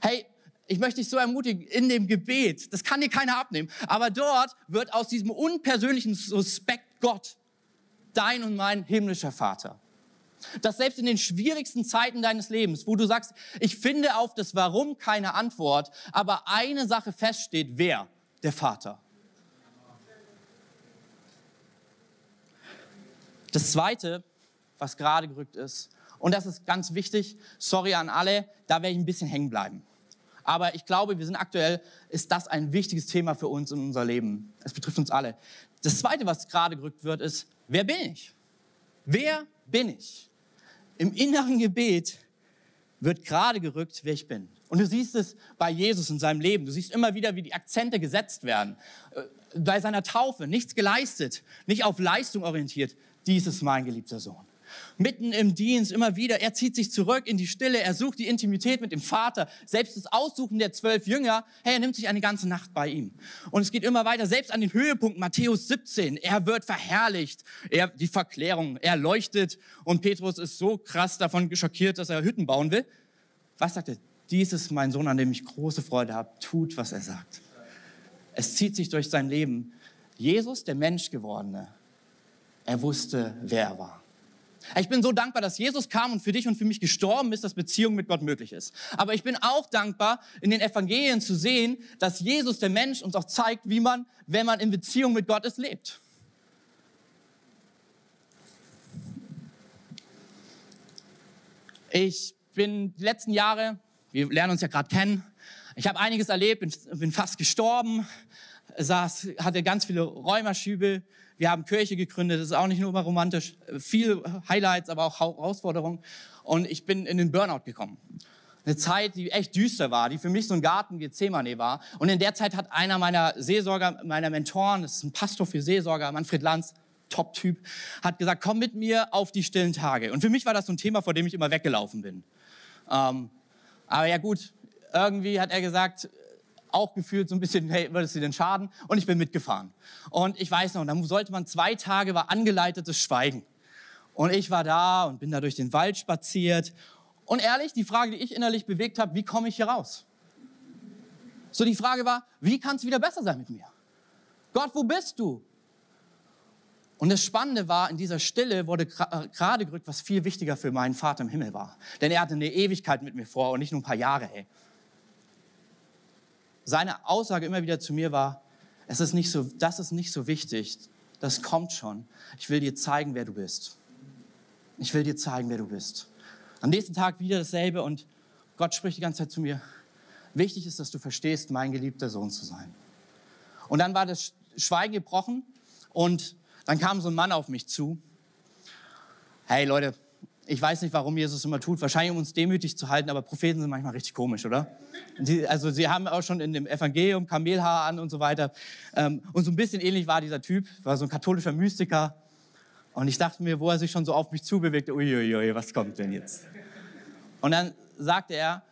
Hey, ich möchte dich so ermutigen, in dem Gebet, das kann dir keiner abnehmen, aber dort wird aus diesem unpersönlichen Suspekt Gott dein und mein himmlischer Vater. Dass selbst in den schwierigsten Zeiten deines Lebens, wo du sagst, ich finde auf das Warum keine Antwort, aber eine Sache feststeht, wer? Der Vater. Das Zweite, was gerade gerückt ist, und das ist ganz wichtig, sorry an alle, da werde ich ein bisschen hängen bleiben. Aber ich glaube, wir sind aktuell, ist das ein wichtiges Thema für uns in unser Leben. Es betrifft uns alle. Das Zweite, was gerade gerückt wird, ist, wer bin ich? Wer bin ich? Im inneren Gebet wird gerade gerückt, wer ich bin. Und du siehst es bei Jesus in seinem Leben. Du siehst immer wieder, wie die Akzente gesetzt werden. Äh, bei seiner Taufe nichts geleistet, nicht auf Leistung orientiert. Dies ist mein geliebter Sohn mitten im Dienst immer wieder. Er zieht sich zurück in die Stille, er sucht die Intimität mit dem Vater. Selbst das Aussuchen der zwölf Jünger, hey, er nimmt sich eine ganze Nacht bei ihm. Und es geht immer weiter, selbst an den Höhepunkt Matthäus 17. Er wird verherrlicht, er, die Verklärung, er leuchtet und Petrus ist so krass davon geschockiert, dass er Hütten bauen will. Was sagt er? Dies ist mein Sohn, an dem ich große Freude habe. Tut, was er sagt. Es zieht sich durch sein Leben. Jesus, der Menschgewordene, er wusste, wer er war. Ich bin so dankbar, dass Jesus kam und für dich und für mich gestorben ist, dass Beziehung mit Gott möglich ist. Aber ich bin auch dankbar, in den Evangelien zu sehen, dass Jesus, der Mensch, uns auch zeigt, wie man, wenn man in Beziehung mit Gott ist, lebt. Ich bin die letzten Jahre, wir lernen uns ja gerade kennen, ich habe einiges erlebt, bin, bin fast gestorben, saß, hatte ganz viele Rheumaschübe, wir haben Kirche gegründet, das ist auch nicht nur immer romantisch. Viele Highlights, aber auch Herausforderungen. Und ich bin in den Burnout gekommen. Eine Zeit, die echt düster war, die für mich so ein Garten Gethsemane war. Und in der Zeit hat einer meiner Seelsorger, meiner Mentoren, das ist ein Pastor für Seelsorger, Manfred Lanz, Top-Typ, hat gesagt, komm mit mir auf die stillen Tage. Und für mich war das so ein Thema, vor dem ich immer weggelaufen bin. Ähm, aber ja gut, irgendwie hat er gesagt, auch gefühlt so ein bisschen, hey, würdest du denn schaden? Und ich bin mitgefahren. Und ich weiß noch, da sollte man zwei Tage, war angeleitetes Schweigen. Und ich war da und bin da durch den Wald spaziert. Und ehrlich, die Frage, die ich innerlich bewegt habe, wie komme ich hier raus? So die Frage war, wie kann es wieder besser sein mit mir? Gott, wo bist du? Und das Spannende war, in dieser Stille wurde äh, gerade gerückt, was viel wichtiger für meinen Vater im Himmel war. Denn er hatte eine Ewigkeit mit mir vor und nicht nur ein paar Jahre. Ey seine Aussage immer wieder zu mir war, es ist nicht so, das ist nicht so wichtig, das kommt schon. Ich will dir zeigen, wer du bist. Ich will dir zeigen, wer du bist. Am nächsten Tag wieder dasselbe und Gott spricht die ganze Zeit zu mir. Wichtig ist, dass du verstehst, mein geliebter Sohn zu sein. Und dann war das Schweigen gebrochen und dann kam so ein Mann auf mich zu. Hey Leute, ich weiß nicht, warum Jesus immer tut. Wahrscheinlich, um uns demütig zu halten, aber Propheten sind manchmal richtig komisch, oder? Die, also sie haben auch schon in dem Evangelium Kamelhaar an und so weiter. Ähm, und so ein bisschen ähnlich war dieser Typ, war so ein katholischer Mystiker. Und ich dachte mir, wo er sich schon so auf mich zubewegte, uiuiui, was kommt denn jetzt? Und dann sagte er,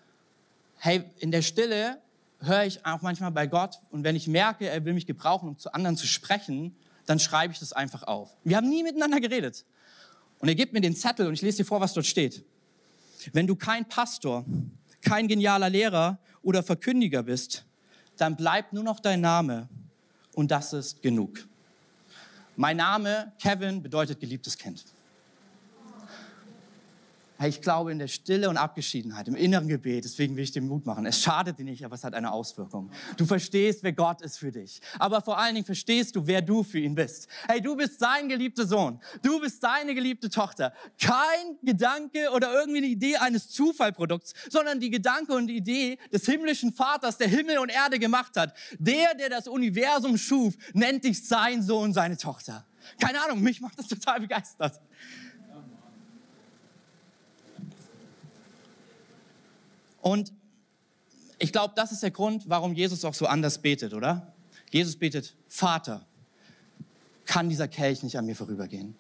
hey, in der Stille höre ich auch manchmal bei Gott und wenn ich merke, er will mich gebrauchen, um zu anderen zu sprechen, dann schreibe ich das einfach auf. Wir haben nie miteinander geredet. Und er gibt mir den Zettel und ich lese dir vor, was dort steht. Wenn du kein Pastor, kein genialer Lehrer oder Verkündiger bist, dann bleibt nur noch dein Name und das ist genug. Mein Name, Kevin, bedeutet geliebtes Kind. Ich glaube in der Stille und Abgeschiedenheit, im inneren Gebet, deswegen will ich dir Mut machen. Es schadet dir nicht, aber es hat eine Auswirkung. Du verstehst, wer Gott ist für dich. Aber vor allen Dingen verstehst du, wer du für ihn bist. Hey, du bist sein geliebter Sohn. Du bist seine geliebte Tochter. Kein Gedanke oder irgendwie eine Idee eines Zufallprodukts, sondern die Gedanke und die Idee des himmlischen Vaters, der Himmel und Erde gemacht hat. Der, der das Universum schuf, nennt dich sein Sohn, seine Tochter. Keine Ahnung, mich macht das total begeistert. Und ich glaube, das ist der Grund, warum Jesus auch so anders betet, oder? Jesus betet, Vater, kann dieser Kelch nicht an mir vorübergehen.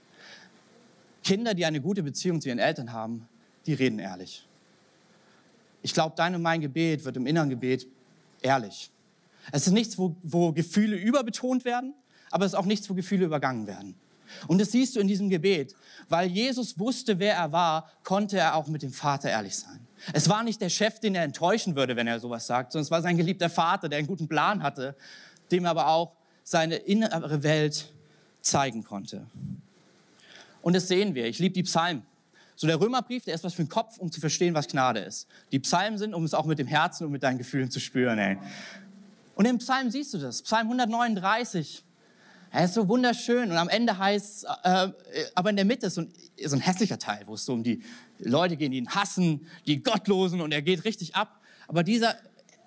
Kinder, die eine gute Beziehung zu ihren Eltern haben, die reden ehrlich. Ich glaube, dein und mein Gebet wird im inneren Gebet ehrlich. Es ist nichts, wo, wo Gefühle überbetont werden, aber es ist auch nichts, wo Gefühle übergangen werden. Und das siehst du in diesem Gebet. Weil Jesus wusste, wer er war, konnte er auch mit dem Vater ehrlich sein. Es war nicht der Chef, den er enttäuschen würde, wenn er sowas sagt, sondern es war sein geliebter Vater, der einen guten Plan hatte, dem er aber auch seine innere Welt zeigen konnte. Und das sehen wir. Ich liebe die Psalmen. So der Römerbrief, der ist was für den Kopf, um zu verstehen, was Gnade ist. Die Psalmen sind, um es auch mit dem Herzen und mit deinen Gefühlen zu spüren. Ey. Und im Psalm siehst du das. Psalm 139. Er ist so wunderschön und am Ende heißt, äh, aber in der Mitte ist so ein, so ein hässlicher Teil, wo es so um die Leute gehen, die ihn hassen, die Gottlosen und er geht richtig ab. Aber dieser,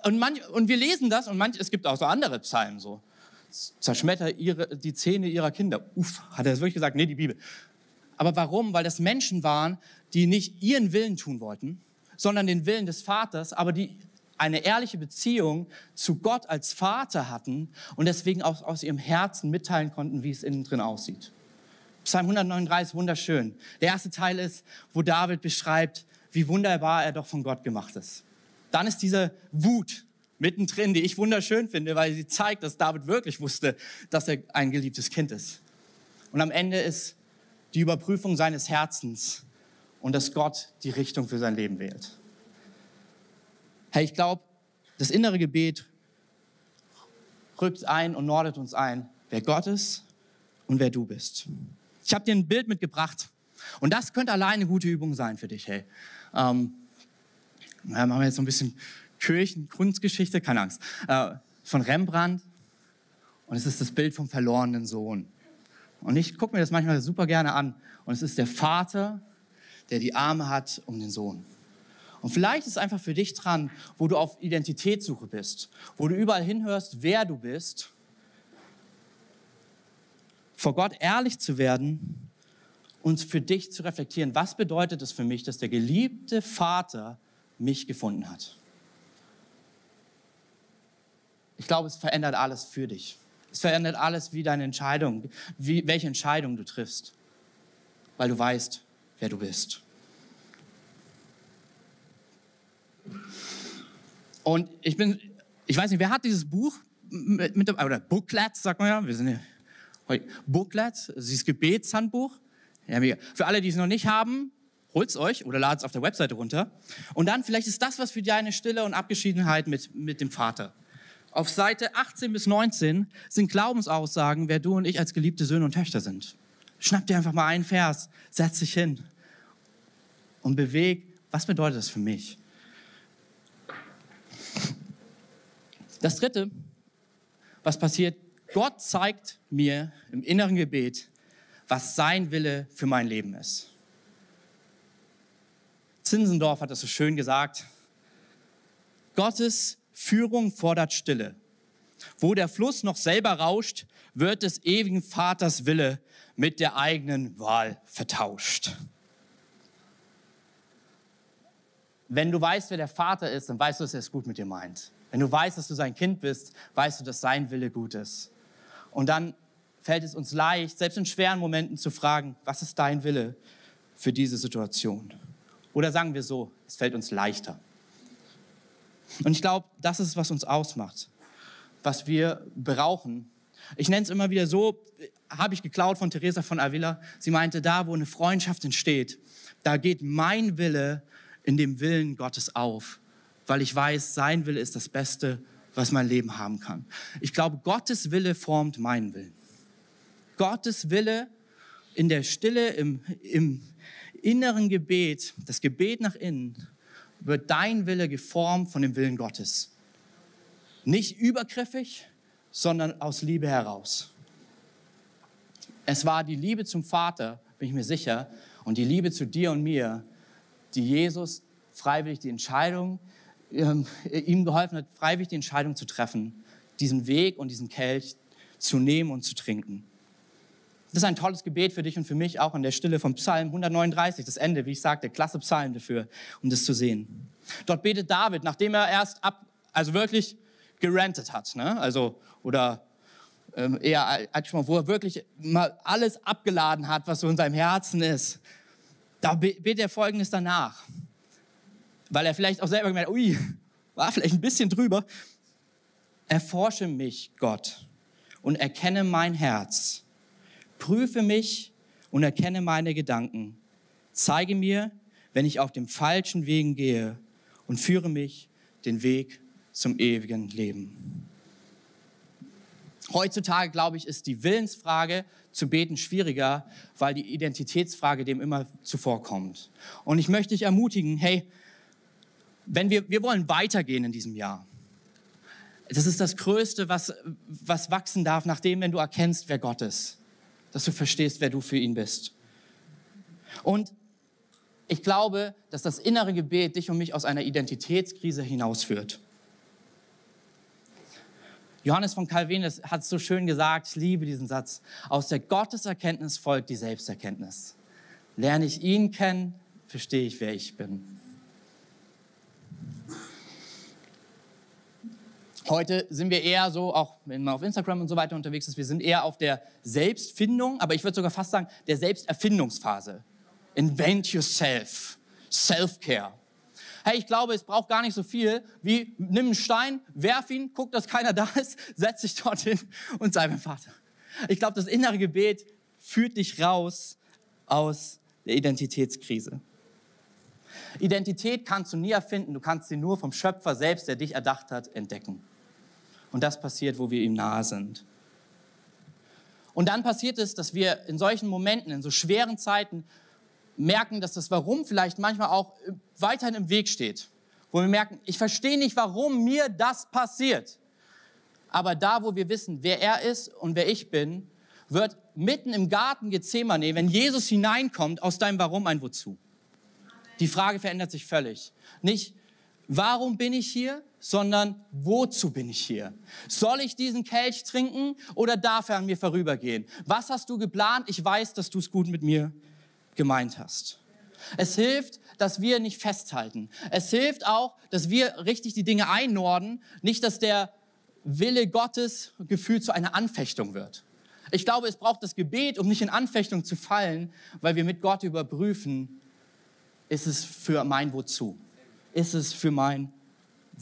und, manch, und wir lesen das und manch, es gibt auch so andere Psalmen so. Zerschmetter ihre, die Zähne ihrer Kinder. Uff, hat er das wirklich gesagt? Nee, die Bibel. Aber warum? Weil das Menschen waren, die nicht ihren Willen tun wollten, sondern den Willen des Vaters, aber die eine ehrliche Beziehung zu Gott als Vater hatten und deswegen auch aus ihrem Herzen mitteilen konnten, wie es innen drin aussieht. Psalm 139 wunderschön. Der erste Teil ist, wo David beschreibt, wie wunderbar er doch von Gott gemacht ist. Dann ist diese Wut mittendrin, die ich wunderschön finde, weil sie zeigt, dass David wirklich wusste, dass er ein geliebtes Kind ist. Und am Ende ist die Überprüfung seines Herzens und dass Gott die Richtung für sein Leben wählt. Hey, ich glaube, das innere Gebet rückt ein und nordet uns ein, wer Gott ist und wer du bist. Ich habe dir ein Bild mitgebracht und das könnte allein eine gute Übung sein für dich. Hey, ähm, ja, machen wir jetzt so ein bisschen Kirchenkunstgeschichte, keine Angst, äh, von Rembrandt und es ist das Bild vom verlorenen Sohn. Und ich gucke mir das manchmal super gerne an und es ist der Vater, der die Arme hat um den Sohn. Und vielleicht ist einfach für dich dran, wo du auf Identitätssuche bist, wo du überall hinhörst, wer du bist, vor Gott ehrlich zu werden und für dich zu reflektieren, was bedeutet es für mich, dass der geliebte Vater mich gefunden hat. Ich glaube, es verändert alles für dich. Es verändert alles, wie deine Entscheidung, wie, welche Entscheidung du triffst, weil du weißt, wer du bist. Und ich bin, ich weiß nicht, wer hat dieses Buch mit, mit oder Booklet, sagt man ja, wir sind ja heute, Booklet, dieses Gebetshandbuch. Ja, Für alle, die es noch nicht haben, holt es euch oder ladet es auf der Webseite runter. Und dann vielleicht ist das was für deine Stille und Abgeschiedenheit mit, mit dem Vater. Auf Seite 18 bis 19 sind Glaubensaussagen, wer du und ich als geliebte Söhne und Töchter sind. Schnapp dir einfach mal einen Vers, setz dich hin und beweg, was bedeutet das für mich? Das Dritte, was passiert, Gott zeigt mir im inneren Gebet, was sein Wille für mein Leben ist. Zinsendorf hat das so schön gesagt. Gottes Führung fordert Stille. Wo der Fluss noch selber rauscht, wird des ewigen Vaters Wille mit der eigenen Wahl vertauscht. Wenn du weißt, wer der Vater ist, dann weißt du, dass er es gut mit dir meint. Wenn du weißt, dass du sein Kind bist, weißt du, dass sein Wille gut ist. Und dann fällt es uns leicht, selbst in schweren Momenten zu fragen, was ist dein Wille für diese Situation? Oder sagen wir so, es fällt uns leichter. Und ich glaube, das ist, was uns ausmacht, was wir brauchen. Ich nenne es immer wieder so, habe ich geklaut von Teresa von Avila. Sie meinte, da, wo eine Freundschaft entsteht, da geht mein Wille in dem Willen Gottes auf, weil ich weiß, sein Wille ist das Beste, was mein Leben haben kann. Ich glaube, Gottes Wille formt meinen Willen. Gottes Wille in der Stille, im, im inneren Gebet, das Gebet nach innen, wird dein Wille geformt von dem Willen Gottes. Nicht übergriffig, sondern aus Liebe heraus. Es war die Liebe zum Vater, bin ich mir sicher, und die Liebe zu dir und mir, die Jesus freiwillig die Entscheidung, ähm, ihm geholfen hat, freiwillig die Entscheidung zu treffen, diesen Weg und diesen Kelch zu nehmen und zu trinken. Das ist ein tolles Gebet für dich und für mich, auch in der Stille vom Psalm 139, das Ende, wie ich sagte, klasse Psalm dafür, um das zu sehen. Dort betet David, nachdem er erst ab, also wirklich gerantet hat, ne? also, oder ähm, eher wo er wirklich mal alles abgeladen hat, was so in seinem Herzen ist. Da betet er Folgendes danach. Weil er vielleicht auch selber gemerkt ui, war vielleicht ein bisschen drüber. Erforsche mich, Gott, und erkenne mein Herz. Prüfe mich und erkenne meine Gedanken. Zeige mir, wenn ich auf dem falschen Wegen gehe und führe mich den Weg zum ewigen Leben. Heutzutage, glaube ich, ist die Willensfrage zu beten schwieriger, weil die Identitätsfrage dem immer zuvorkommt. Und ich möchte dich ermutigen, hey, wenn wir, wir wollen weitergehen in diesem Jahr. Das ist das Größte, was, was wachsen darf, nachdem, wenn du erkennst, wer Gott ist. Dass du verstehst, wer du für ihn bist. Und ich glaube, dass das innere Gebet dich und mich aus einer Identitätskrise hinausführt. Johannes von Calvin hat es so schön gesagt, ich liebe diesen Satz, aus der Gotteserkenntnis folgt die Selbsterkenntnis. Lerne ich ihn kennen, verstehe ich, wer ich bin. Heute sind wir eher so, auch wenn man auf Instagram und so weiter unterwegs ist, wir sind eher auf der Selbstfindung, aber ich würde sogar fast sagen, der Selbsterfindungsphase. Invent yourself, Self-Care. Hey, ich glaube, es braucht gar nicht so viel wie nimm einen Stein, werf ihn, guck, dass keiner da ist, setz dich dorthin und sei mein Vater. Ich glaube, das innere Gebet führt dich raus aus der Identitätskrise. Identität kannst du nie erfinden, du kannst sie nur vom Schöpfer selbst, der dich erdacht hat, entdecken. Und das passiert, wo wir ihm nahe sind. Und dann passiert es, dass wir in solchen Momenten, in so schweren Zeiten, merken, dass das Warum vielleicht manchmal auch weiterhin im Weg steht. Wo wir merken, ich verstehe nicht, warum mir das passiert. Aber da, wo wir wissen, wer er ist und wer ich bin, wird mitten im Garten Gethsemane, wenn Jesus hineinkommt, aus deinem Warum ein Wozu. Die Frage verändert sich völlig. Nicht, warum bin ich hier, sondern wozu bin ich hier? Soll ich diesen Kelch trinken oder darf er an mir vorübergehen? Was hast du geplant? Ich weiß, dass du es gut mit mir gemeint hast. Es hilft, dass wir nicht festhalten. Es hilft auch, dass wir richtig die Dinge einnorden, nicht, dass der Wille Gottes gefühlt zu einer Anfechtung wird. Ich glaube, es braucht das Gebet, um nicht in Anfechtung zu fallen, weil wir mit Gott überprüfen, ist es für mein Wozu? Ist es für mein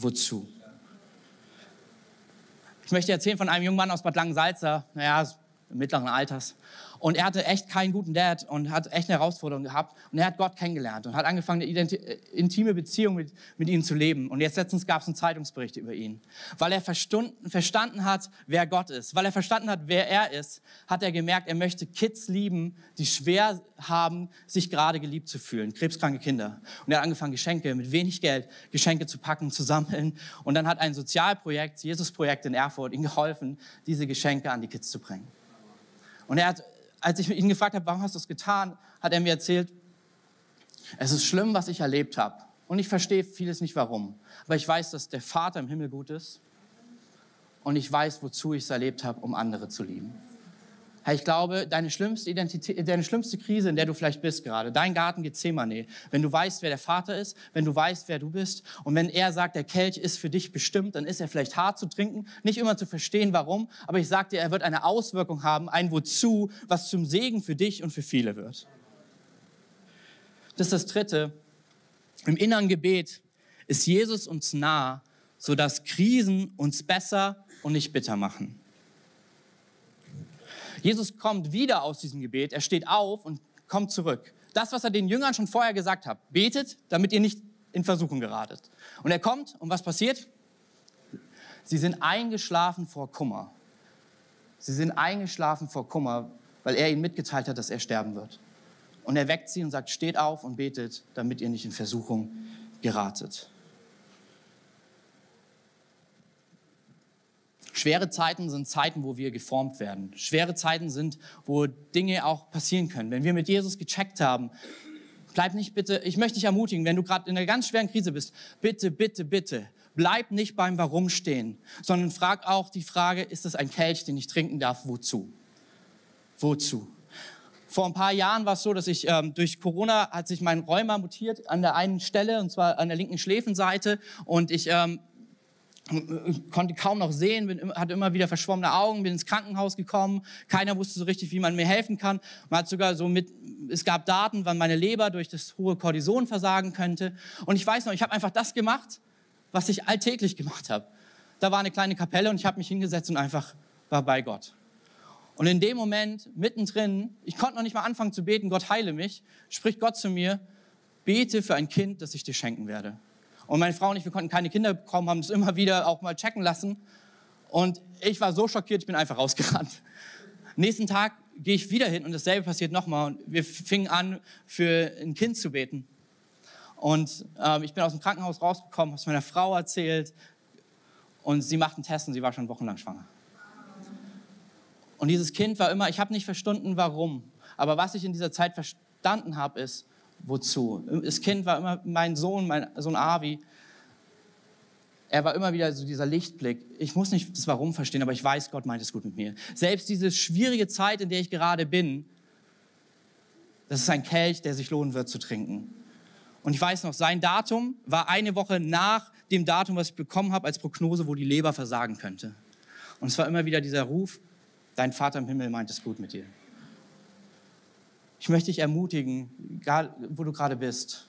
Wozu? Ich möchte erzählen von einem jungen Mann aus Bad Langensalza, naja, mittleren Alters. Und er hatte echt keinen guten Dad und hat echt eine Herausforderung gehabt. Und er hat Gott kennengelernt und hat angefangen, eine äh, intime Beziehung mit, mit ihm zu leben. Und jetzt letztens gab es einen Zeitungsbericht über ihn. Weil er verstanden hat, wer Gott ist, weil er verstanden hat, wer er ist, hat er gemerkt, er möchte Kids lieben, die schwer haben, sich gerade geliebt zu fühlen. Krebskranke Kinder. Und er hat angefangen, Geschenke mit wenig Geld, Geschenke zu packen, zu sammeln. Und dann hat ein Sozialprojekt, Jesus-Projekt in Erfurt, ihm geholfen, diese Geschenke an die Kids zu bringen. Und er hat als ich ihn gefragt habe, warum hast du es getan, hat er mir erzählt, es ist schlimm, was ich erlebt habe. Und ich verstehe vieles nicht warum. Aber ich weiß, dass der Vater im Himmel gut ist. Und ich weiß, wozu ich es erlebt habe, um andere zu lieben. Hey, ich glaube, deine schlimmste, Identität, deine schlimmste Krise, in der du vielleicht bist gerade, dein Garten Gethsemane, wenn du weißt, wer der Vater ist, wenn du weißt, wer du bist und wenn er sagt, der Kelch ist für dich bestimmt, dann ist er vielleicht hart zu trinken, nicht immer zu verstehen, warum, aber ich sage dir, er wird eine Auswirkung haben, ein Wozu, was zum Segen für dich und für viele wird. Das ist das Dritte. Im inneren Gebet ist Jesus uns nah, sodass Krisen uns besser und nicht bitter machen. Jesus kommt wieder aus diesem Gebet, er steht auf und kommt zurück. Das, was er den Jüngern schon vorher gesagt hat, betet, damit ihr nicht in Versuchung geratet. Und er kommt und was passiert? Sie sind eingeschlafen vor Kummer. Sie sind eingeschlafen vor Kummer, weil er ihnen mitgeteilt hat, dass er sterben wird. Und er weckt sie und sagt, steht auf und betet, damit ihr nicht in Versuchung geratet. Schwere Zeiten sind Zeiten, wo wir geformt werden. Schwere Zeiten sind, wo Dinge auch passieren können. Wenn wir mit Jesus gecheckt haben, bleib nicht bitte, ich möchte dich ermutigen, wenn du gerade in einer ganz schweren Krise bist, bitte, bitte, bitte, bleib nicht beim Warum stehen, sondern frag auch die Frage, ist es ein Kelch, den ich trinken darf, wozu? Wozu? Vor ein paar Jahren war es so, dass ich ähm, durch Corona hat sich mein Rheuma mutiert an der einen Stelle, und zwar an der linken Schläfenseite. Und ich ähm, konnte kaum noch sehen, bin, hatte immer wieder verschwommene Augen, bin ins Krankenhaus gekommen. Keiner wusste so richtig, wie man mir helfen kann. Man hat sogar so mit, es gab Daten, wann meine Leber durch das hohe Cortison versagen könnte. Und ich weiß noch, ich habe einfach das gemacht, was ich alltäglich gemacht habe. Da war eine kleine Kapelle und ich habe mich hingesetzt und einfach war bei Gott. Und in dem Moment, mittendrin, ich konnte noch nicht mal anfangen zu beten, Gott heile mich, spricht Gott zu mir, bete für ein Kind, das ich dir schenken werde. Und meine Frau und ich, wir konnten keine Kinder bekommen, haben es immer wieder auch mal checken lassen. Und ich war so schockiert, ich bin einfach rausgerannt. Nächsten Tag gehe ich wieder hin und dasselbe passiert nochmal. Und wir fingen an, für ein Kind zu beten. Und äh, ich bin aus dem Krankenhaus rausgekommen, habe es meiner Frau erzählt. Und sie macht einen Test und sie war schon wochenlang schwanger. Und dieses Kind war immer, ich habe nicht verstanden, warum. Aber was ich in dieser Zeit verstanden habe, ist, wozu. Das Kind war immer mein Sohn, mein Sohn Avi. Er war immer wieder so dieser Lichtblick. Ich muss nicht das Warum verstehen, aber ich weiß, Gott meint es gut mit mir. Selbst diese schwierige Zeit, in der ich gerade bin, das ist ein Kelch, der sich lohnen wird zu trinken. Und ich weiß noch, sein Datum war eine Woche nach dem Datum, was ich bekommen habe als Prognose, wo die Leber versagen könnte. Und es war immer wieder dieser Ruf, dein Vater im Himmel meint es gut mit dir. Ich möchte dich ermutigen, egal wo du gerade bist,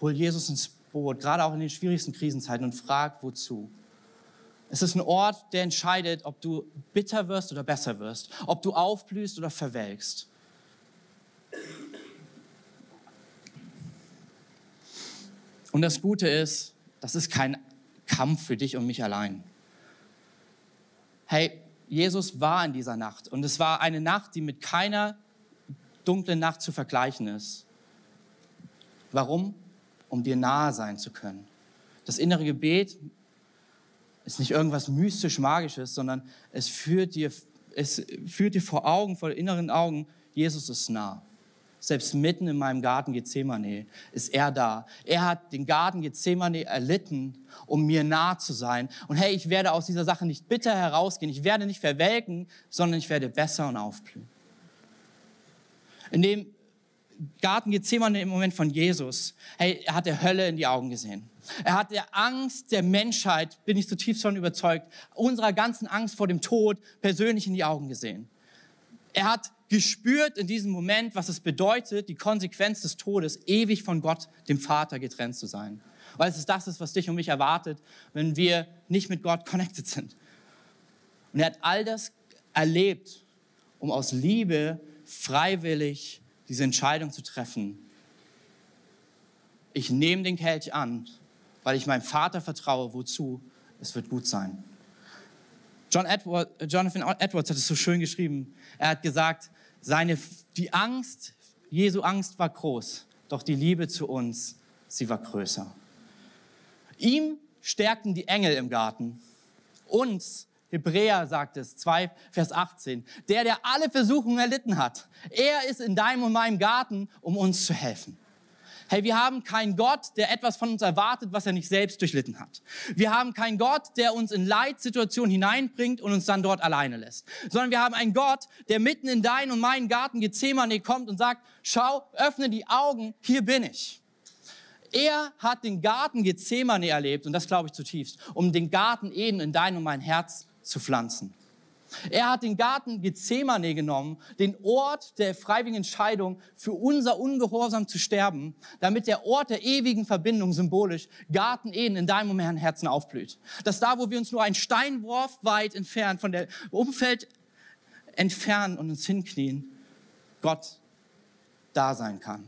hol Jesus ins Boot, gerade auch in den schwierigsten Krisenzeiten und frag, wozu. Es ist ein Ort, der entscheidet, ob du bitter wirst oder besser wirst, ob du aufblühst oder verwelkst. Und das Gute ist, das ist kein Kampf für dich und mich allein. Hey, Jesus war in dieser Nacht und es war eine Nacht, die mit keiner dunkle Nacht zu vergleichen ist. Warum? Um dir nahe sein zu können. Das innere Gebet ist nicht irgendwas mystisch Magisches, sondern es führt dir, es führt dir vor Augen, vor inneren Augen, Jesus ist nah. Selbst mitten in meinem Garten Gethsemane ist er da. Er hat den Garten Gethsemane erlitten, um mir nah zu sein. Und hey, ich werde aus dieser Sache nicht bitter herausgehen. Ich werde nicht verwelken, sondern ich werde besser und aufblühen. In dem Garten Gethsemane im Moment von Jesus, hey, er hat der Hölle in die Augen gesehen. Er hat der Angst der Menschheit, bin ich zutiefst von überzeugt, unserer ganzen Angst vor dem Tod persönlich in die Augen gesehen. Er hat gespürt in diesem Moment, was es bedeutet, die Konsequenz des Todes, ewig von Gott, dem Vater, getrennt zu sein. Weil es ist das, was dich und mich erwartet, wenn wir nicht mit Gott connected sind. Und er hat all das erlebt, um aus Liebe freiwillig diese Entscheidung zu treffen. Ich nehme den Kelch an, weil ich meinem Vater vertraue, wozu es wird gut sein. John Edward, Jonathan Edwards hat es so schön geschrieben. Er hat gesagt, seine, die Angst, Jesu Angst war groß, doch die Liebe zu uns, sie war größer. Ihm stärkten die Engel im Garten. Uns Hebräer sagt es, 2, Vers 18. Der, der alle Versuchungen erlitten hat. Er ist in deinem und meinem Garten, um uns zu helfen. Hey, wir haben keinen Gott, der etwas von uns erwartet, was er nicht selbst durchlitten hat. Wir haben keinen Gott, der uns in Leitsituationen hineinbringt und uns dann dort alleine lässt. Sondern wir haben einen Gott, der mitten in deinen und meinen Garten Gethsemane kommt und sagt, schau, öffne die Augen, hier bin ich. Er hat den Garten Gethsemane erlebt, und das glaube ich zutiefst, um den Garten Eden in dein und mein Herz zu pflanzen. Er hat den Garten Gethsemane genommen, den Ort der freiwilligen Entscheidung für unser Ungehorsam zu sterben, damit der Ort der ewigen Verbindung symbolisch Garten Eden in deinem und meinem Herzen aufblüht. Dass da, wo wir uns nur einen Steinwurf weit entfernt von der Umfeld entfernen und uns hinknien, Gott da sein kann.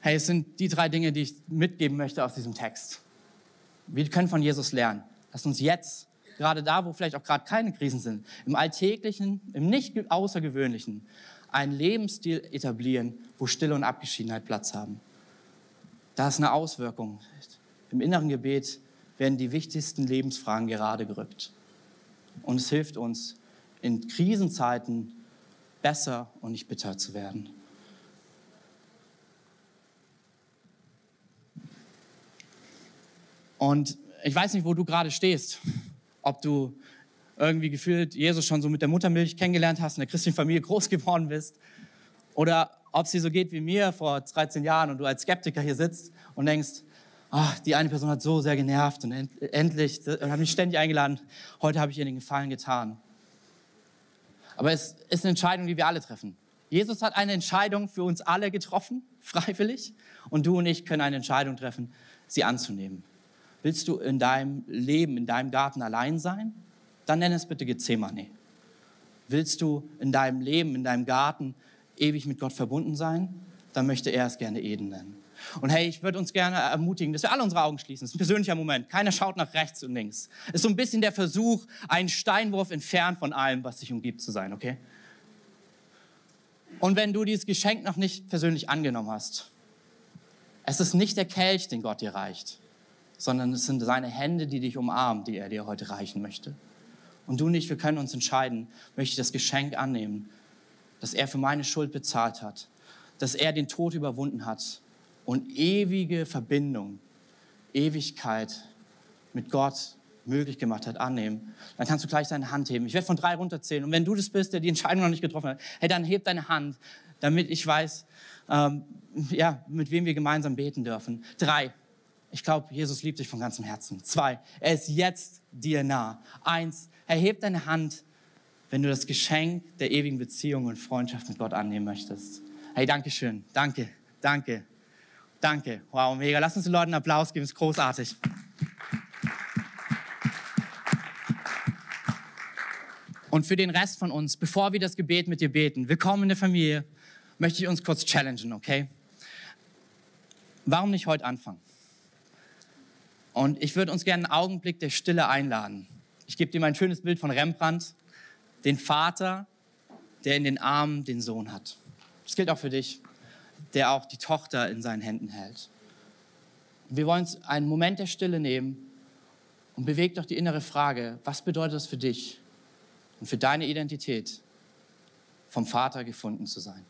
Hey, es sind die drei Dinge, die ich mitgeben möchte aus diesem Text. Wir können von Jesus lernen. Lass uns jetzt, gerade da, wo vielleicht auch gerade keine Krisen sind, im Alltäglichen, im nicht Außergewöhnlichen, einen Lebensstil etablieren, wo Stille und Abgeschiedenheit Platz haben. Da ist eine Auswirkung. Im inneren Gebet werden die wichtigsten Lebensfragen gerade gerückt. Und es hilft uns, in Krisenzeiten besser und nicht bitter zu werden. Und ich weiß nicht, wo du gerade stehst. Ob du irgendwie gefühlt Jesus schon so mit der Muttermilch kennengelernt hast, in der christlichen Familie groß geworden bist. Oder ob dir so geht wie mir vor 13 Jahren und du als Skeptiker hier sitzt und denkst, ach, die eine Person hat so sehr genervt und endlich, und hat mich ständig eingeladen, heute habe ich ihr den Gefallen getan. Aber es ist eine Entscheidung, die wir alle treffen. Jesus hat eine Entscheidung für uns alle getroffen, freiwillig, und du und ich können eine Entscheidung treffen, sie anzunehmen. Willst du in deinem Leben, in deinem Garten allein sein? Dann nenn es bitte Gethsemane. Willst du in deinem Leben, in deinem Garten ewig mit Gott verbunden sein? Dann möchte er es gerne Eden nennen. Und hey, ich würde uns gerne ermutigen, dass wir alle unsere Augen schließen. Das ist ein persönlicher Moment. Keiner schaut nach rechts und links. Es ist so ein bisschen der Versuch, einen Steinwurf entfernt von allem, was dich umgibt, zu sein, okay? Und wenn du dieses Geschenk noch nicht persönlich angenommen hast, es ist nicht der Kelch, den Gott dir reicht sondern es sind seine Hände, die dich umarmen, die er dir heute reichen möchte. Und du nicht, wir können uns entscheiden, möchte ich das Geschenk annehmen, dass er für meine Schuld bezahlt hat, dass er den Tod überwunden hat und ewige Verbindung, Ewigkeit mit Gott möglich gemacht hat, annehmen, dann kannst du gleich deine Hand heben. Ich werde von drei runterzählen. Und wenn du das bist, der die Entscheidung noch nicht getroffen hat, hey, dann heb deine Hand, damit ich weiß, ähm, ja, mit wem wir gemeinsam beten dürfen. Drei. Ich glaube, Jesus liebt dich von ganzem Herzen. Zwei, er ist jetzt dir nah. Eins, erheb deine Hand, wenn du das Geschenk der ewigen Beziehung und Freundschaft mit Gott annehmen möchtest. Hey, danke schön. Danke, danke, danke. Wow, mega. Lass uns den Leuten einen Applaus geben. ist großartig. Und für den Rest von uns, bevor wir das Gebet mit dir beten, willkommen in der Familie, möchte ich uns kurz challengen, okay? Warum nicht heute anfangen? Und ich würde uns gerne einen Augenblick der Stille einladen. Ich gebe dir mal ein schönes Bild von Rembrandt, den Vater, der in den Armen den Sohn hat. Das gilt auch für dich, der auch die Tochter in seinen Händen hält. Wir wollen uns einen Moment der Stille nehmen und bewegt doch die innere Frage, was bedeutet das für dich und für deine Identität, vom Vater gefunden zu sein?